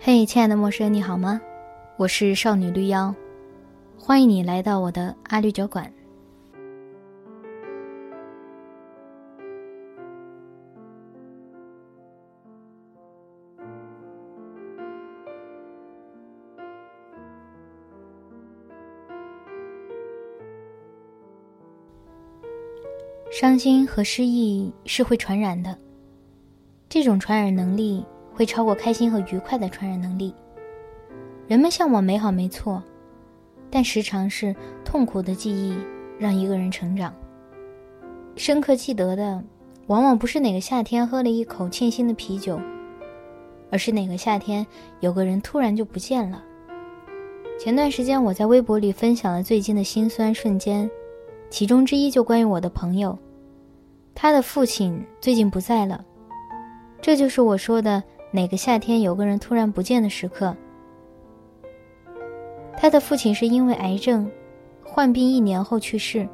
嘿，亲爱的陌生人，你好吗？我是少女绿妖，欢迎你来到我的阿绿酒馆。伤心和失意是会传染的，这种传染能力。会超过开心和愉快的传染能力。人们向往美好没错，但时常是痛苦的记忆让一个人成长。深刻记得的，往往不是哪个夏天喝了一口沁心的啤酒，而是哪个夏天有个人突然就不见了。前段时间我在微博里分享了最近的辛酸瞬间，其中之一就关于我的朋友，他的父亲最近不在了，这就是我说的。哪个夏天有个人突然不见的时刻？他的父亲是因为癌症患病一年后去世，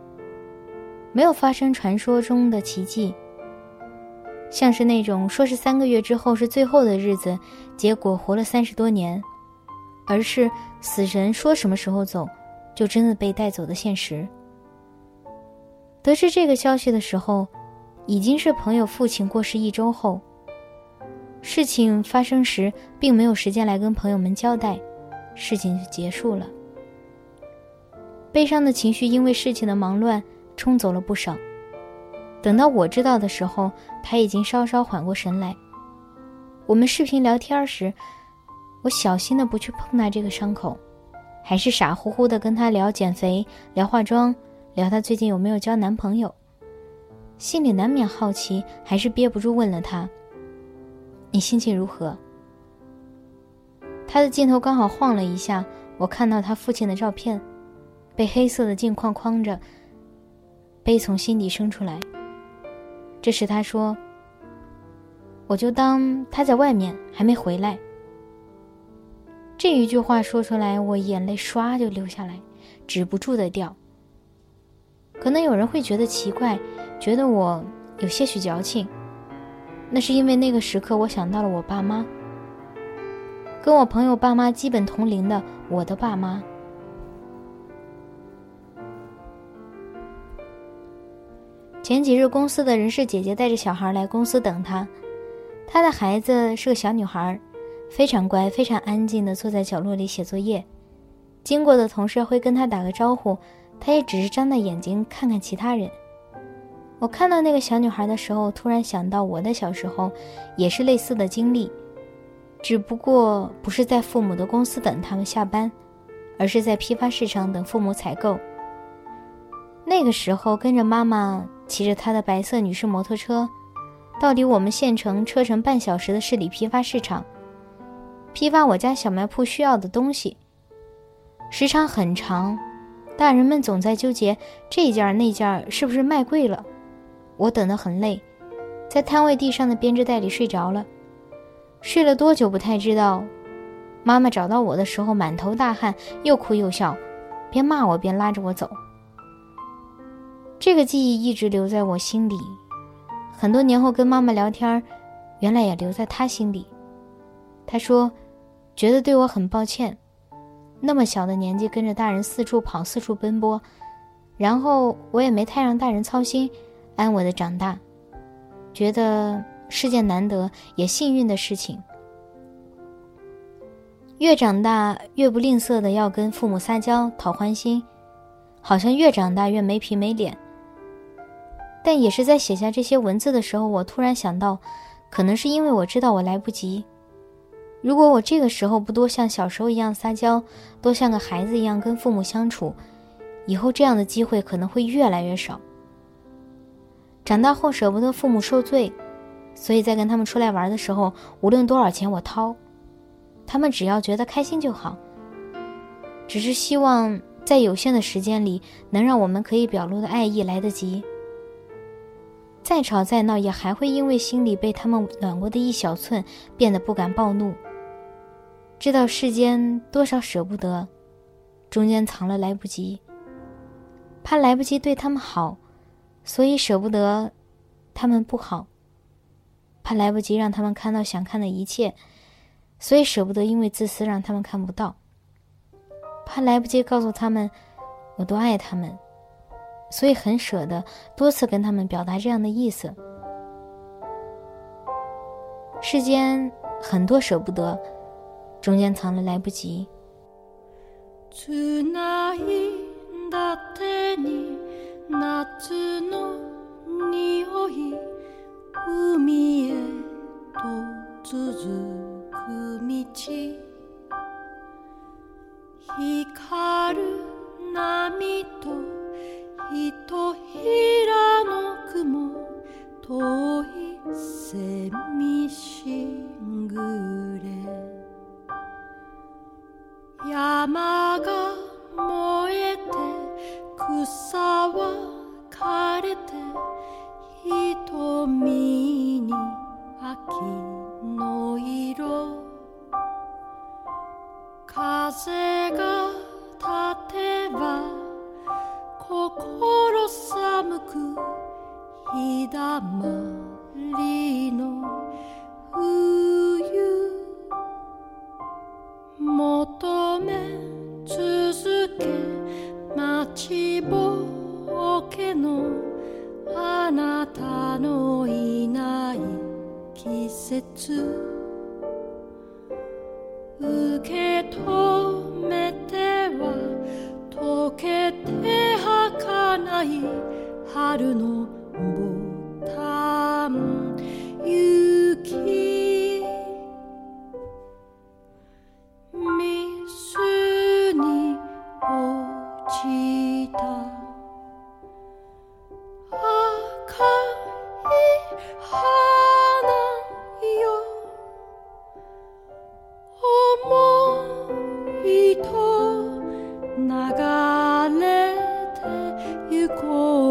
没有发生传说中的奇迹，像是那种说是三个月之后是最后的日子，结果活了三十多年，而是死神说什么时候走，就真的被带走的现实。得知这个消息的时候，已经是朋友父亲过世一周后。事情发生时，并没有时间来跟朋友们交代，事情就结束了。悲伤的情绪因为事情的忙乱冲走了不少。等到我知道的时候，他已经稍稍缓过神来。我们视频聊天时，我小心的不去碰他这个伤口，还是傻乎乎的跟他聊减肥、聊化妆、聊他最近有没有交男朋友。心里难免好奇，还是憋不住问了他。你心情如何？他的镜头刚好晃了一下，我看到他父亲的照片，被黑色的镜框框着，悲从心底生出来。这时他说：“我就当他在外面还没回来。”这一句话说出来，我眼泪唰就流下来，止不住的掉。可能有人会觉得奇怪，觉得我有些许矫情。那是因为那个时刻，我想到了我爸妈，跟我朋友爸妈基本同龄的我的爸妈。前几日，公司的人事姐姐带着小孩来公司等他，他的孩子是个小女孩，非常乖，非常安静的坐在角落里写作业。经过的同事会跟他打个招呼，他也只是张大眼睛看看其他人。我看到那个小女孩的时候，突然想到我的小时候，也是类似的经历，只不过不是在父母的公司等他们下班，而是在批发市场等父母采购。那个时候跟着妈妈骑着她的白色女士摩托车，到离我们县城车程半小时的市里批发市场，批发我家小卖铺需要的东西。时长很长，大人们总在纠结这件那件是不是卖贵了。我等得很累，在摊位地上的编织袋里睡着了，睡了多久不太知道。妈妈找到我的时候满头大汗，又哭又笑，边骂我边拉着我走。这个记忆一直留在我心里，很多年后跟妈妈聊天，原来也留在她心里。她说，觉得对我很抱歉，那么小的年纪跟着大人四处跑、四处奔波，然后我也没太让大人操心。安稳的长大，觉得是件难得也幸运的事情。越长大越不吝啬的要跟父母撒娇讨欢心，好像越长大越没皮没脸。但也是在写下这些文字的时候，我突然想到，可能是因为我知道我来不及。如果我这个时候不多像小时候一样撒娇，多像个孩子一样跟父母相处，以后这样的机会可能会越来越少。长大后舍不得父母受罪，所以在跟他们出来玩的时候，无论多少钱我掏，他们只要觉得开心就好。只是希望在有限的时间里，能让我们可以表露的爱意来得及。再吵再闹，也还会因为心里被他们暖过的一小寸，变得不敢暴怒。知道世间多少舍不得，中间藏了来不及，怕来不及对他们好。所以舍不得他们不好，怕来不及让他们看到想看的一切，所以舍不得因为自私让他们看不到，怕来不及告诉他们我多爱他们，所以很舍得多次跟他们表达这样的意思。世间很多舍不得，中间藏了来不及。夏の匂い海へと続く道。光る波とひとひらの雲遠い蝉しぐれ山が燃えて草れて瞳に秋の色。風が立てば心寒く日だまりの冬。求め続け待ちぼけのあなたのいない季節。受け止めては溶けて儚い春の棒流れてゆこう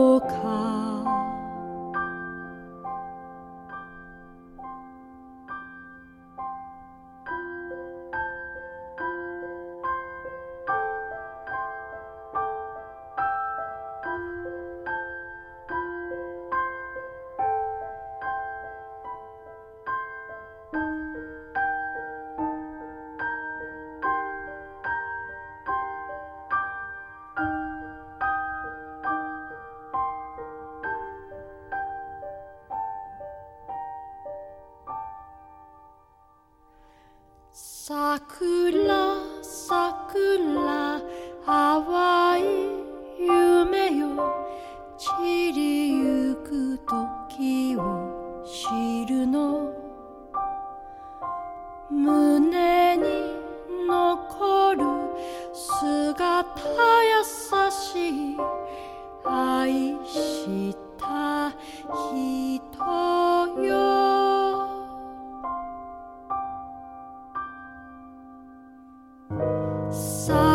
桜桜淡い夢よ。散りゆく時を知るの。胸に残る姿優しい。愛した人 So